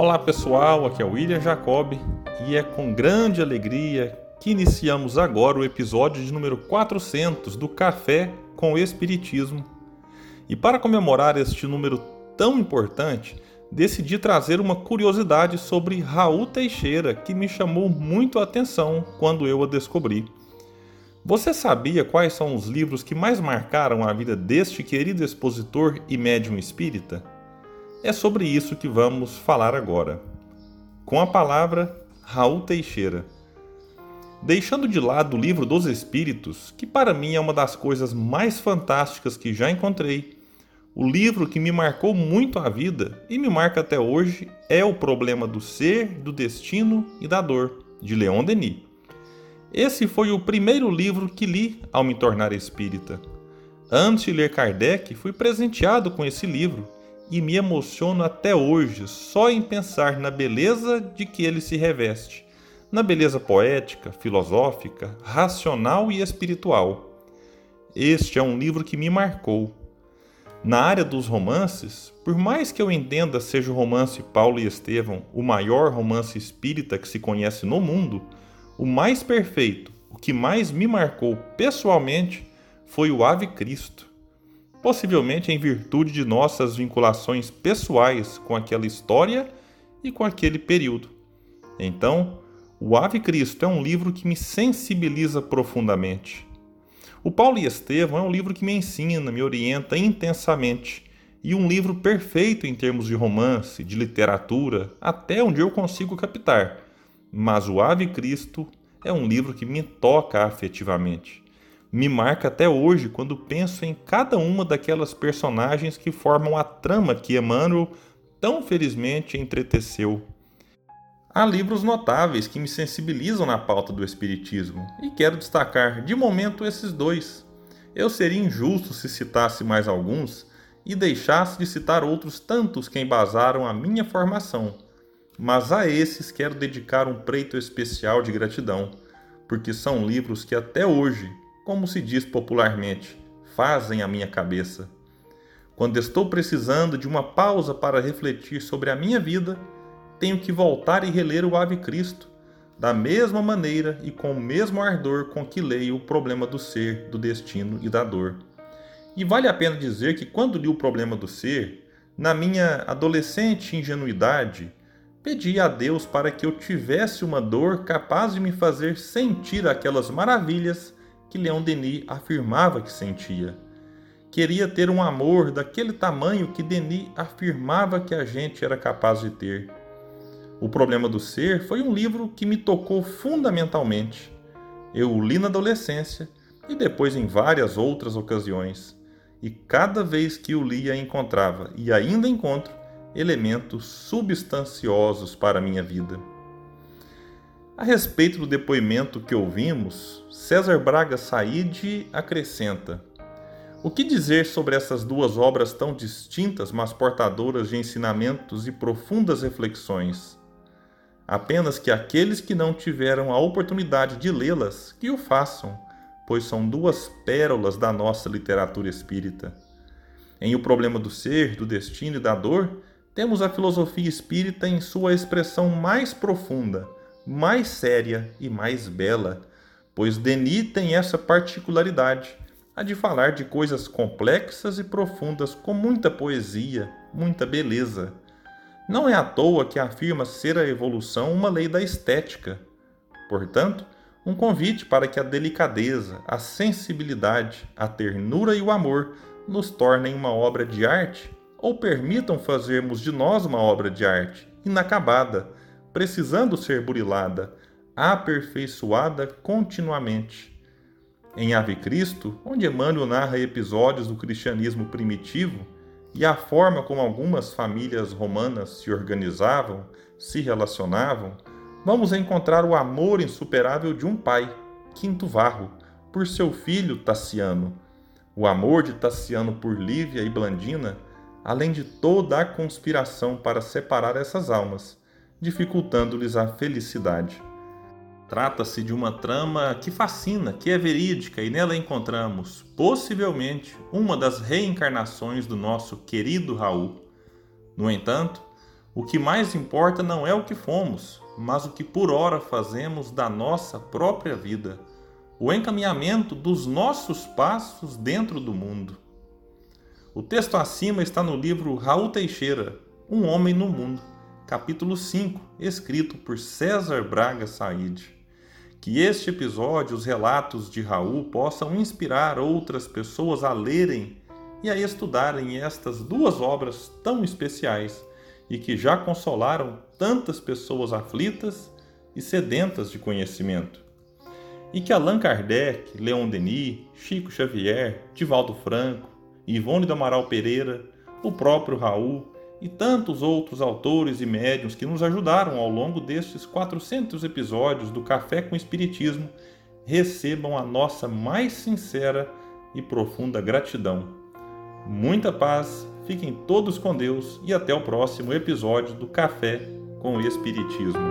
Olá pessoal, aqui é o William Jacob e é com grande alegria que iniciamos agora o episódio de número 400 do Café com o Espiritismo. E para comemorar este número tão importante, decidi trazer uma curiosidade sobre Raul Teixeira que me chamou muito a atenção quando eu a descobri. Você sabia quais são os livros que mais marcaram a vida deste querido expositor e médium espírita? É sobre isso que vamos falar agora. Com a palavra, Raul Teixeira. Deixando de lado o livro dos Espíritos, que para mim é uma das coisas mais fantásticas que já encontrei, o livro que me marcou muito a vida e me marca até hoje é O Problema do Ser, do Destino e da Dor, de Leon Denis. Esse foi o primeiro livro que li ao me tornar espírita. Antes de ler Kardec, fui presenteado com esse livro e me emociono até hoje só em pensar na beleza de que ele se reveste, na beleza poética, filosófica, racional e espiritual. Este é um livro que me marcou. Na área dos romances, por mais que eu entenda seja o romance Paulo e Estevão o maior romance espírita que se conhece no mundo, o mais perfeito, o que mais me marcou pessoalmente, foi o Ave Cristo possivelmente em virtude de nossas vinculações pessoais com aquela história e com aquele período. Então, o Ave Cristo é um livro que me sensibiliza profundamente. O Paulo e Estevão é um livro que me ensina, me orienta intensamente, e um livro perfeito em termos de romance, de literatura, até onde eu consigo captar. Mas o Ave Cristo é um livro que me toca afetivamente me marca até hoje quando penso em cada uma daquelas personagens que formam a trama que Emmanuel tão felizmente entreteceu. Há livros notáveis que me sensibilizam na pauta do Espiritismo e quero destacar de momento esses dois. Eu seria injusto se citasse mais alguns e deixasse de citar outros tantos que embasaram a minha formação, mas a esses quero dedicar um preito especial de gratidão, porque são livros que até hoje como se diz popularmente, fazem a minha cabeça. Quando estou precisando de uma pausa para refletir sobre a minha vida, tenho que voltar e reler o Ave Cristo, da mesma maneira e com o mesmo ardor com que leio o problema do ser, do destino e da dor. E vale a pena dizer que quando li o problema do ser, na minha adolescente ingenuidade, pedi a Deus para que eu tivesse uma dor capaz de me fazer sentir aquelas maravilhas que Leon Denis afirmava que sentia. Queria ter um amor daquele tamanho que Denis afirmava que a gente era capaz de ter. O Problema do Ser foi um livro que me tocou fundamentalmente. Eu o li na adolescência e depois em várias outras ocasiões. E cada vez que o lia encontrava, e ainda encontro, elementos substanciosos para a minha vida. A respeito do depoimento que ouvimos, César Braga Said acrescenta: O que dizer sobre essas duas obras tão distintas, mas portadoras de ensinamentos e profundas reflexões? Apenas que aqueles que não tiveram a oportunidade de lê-las, que o façam, pois são duas pérolas da nossa literatura espírita. Em O Problema do Ser, do Destino e da Dor, temos a filosofia espírita em sua expressão mais profunda mais séria e mais bela, pois Denis tem essa particularidade, a de falar de coisas complexas e profundas com muita poesia, muita beleza. Não é à toa que afirma ser a evolução uma lei da estética. Portanto, um convite para que a delicadeza, a sensibilidade, a ternura e o amor nos tornem uma obra de arte ou permitam fazermos de nós uma obra de arte inacabada, precisando ser burilada, aperfeiçoada continuamente. Em Ave Cristo, onde Emmanuel narra episódios do cristianismo primitivo e a forma como algumas famílias romanas se organizavam, se relacionavam, vamos encontrar o amor insuperável de um pai, Quinto Varro, por seu filho Tassiano. O amor de Tassiano por Lívia e Blandina, além de toda a conspiração para separar essas almas, dificultando-lhes a felicidade. Trata-se de uma trama que fascina, que é verídica e nela encontramos, possivelmente, uma das reencarnações do nosso querido Raul. No entanto, O que mais importa não é o que fomos, mas o que por hora fazemos da nossa própria vida, o encaminhamento dos nossos passos dentro do mundo. O texto acima está no livro Raul Teixeira, Um Homem no Mundo, capítulo 5, escrito por César Braga Said. Que este episódio, os relatos de Raul, possam inspirar outras pessoas a lerem e a estudarem estas duas obras tão especiais e que já consolaram tantas pessoas aflitas e sedentas de conhecimento. E que Allan Kardec, Leon Denis, Chico Xavier, Divaldo Franco, Ivone do Amaral Pereira, o próprio Raul e tantos outros autores e médiuns que nos ajudaram ao longo destes 400 episódios do Café com Espiritismo recebam a nossa mais sincera e profunda gratidão. Muita paz, fiquem todos com Deus e até o próximo episódio do Café com Espiritismo.